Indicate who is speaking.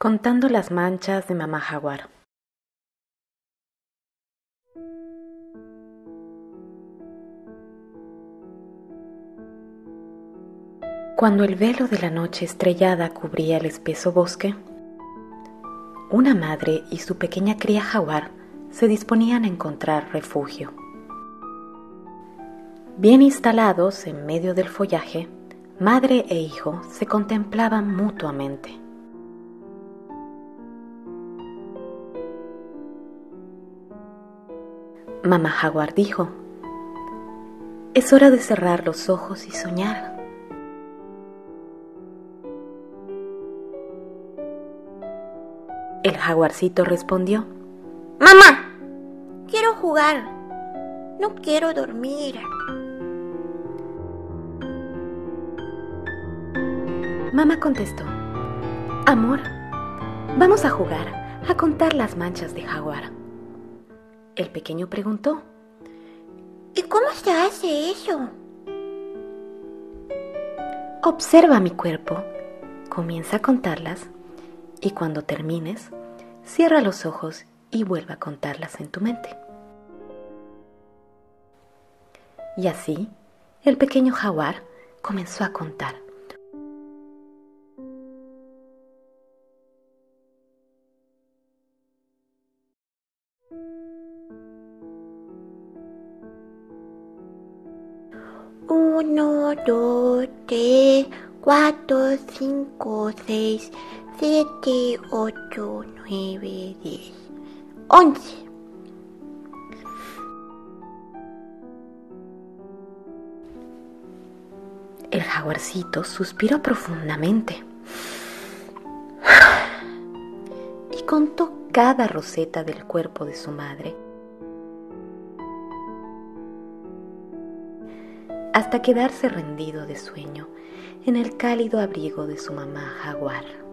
Speaker 1: Contando las manchas de mamá jaguar. Cuando el velo de la noche estrellada cubría el espeso bosque, una madre y su pequeña cría jaguar se disponían a encontrar refugio. Bien instalados en medio del follaje, madre e hijo se contemplaban mutuamente. Mamá Jaguar dijo, es hora de cerrar los ojos y soñar. El jaguarcito respondió,
Speaker 2: Mamá, quiero jugar, no quiero dormir.
Speaker 1: Mamá contestó, Amor, vamos a jugar, a contar las manchas de jaguar. El pequeño preguntó,
Speaker 2: ¿Y cómo se hace eso?
Speaker 1: Observa mi cuerpo, comienza a contarlas y cuando termines, cierra los ojos y vuelve a contarlas en tu mente. Y así, el pequeño jaguar comenzó a contar.
Speaker 2: Uno, dos, tres, cuatro, cinco, seis, siete, ocho, nueve, diez, once.
Speaker 1: El jaguarcito suspiró profundamente y contó cada roseta del cuerpo de su madre hasta quedarse rendido de sueño en el cálido abrigo de su mamá jaguar.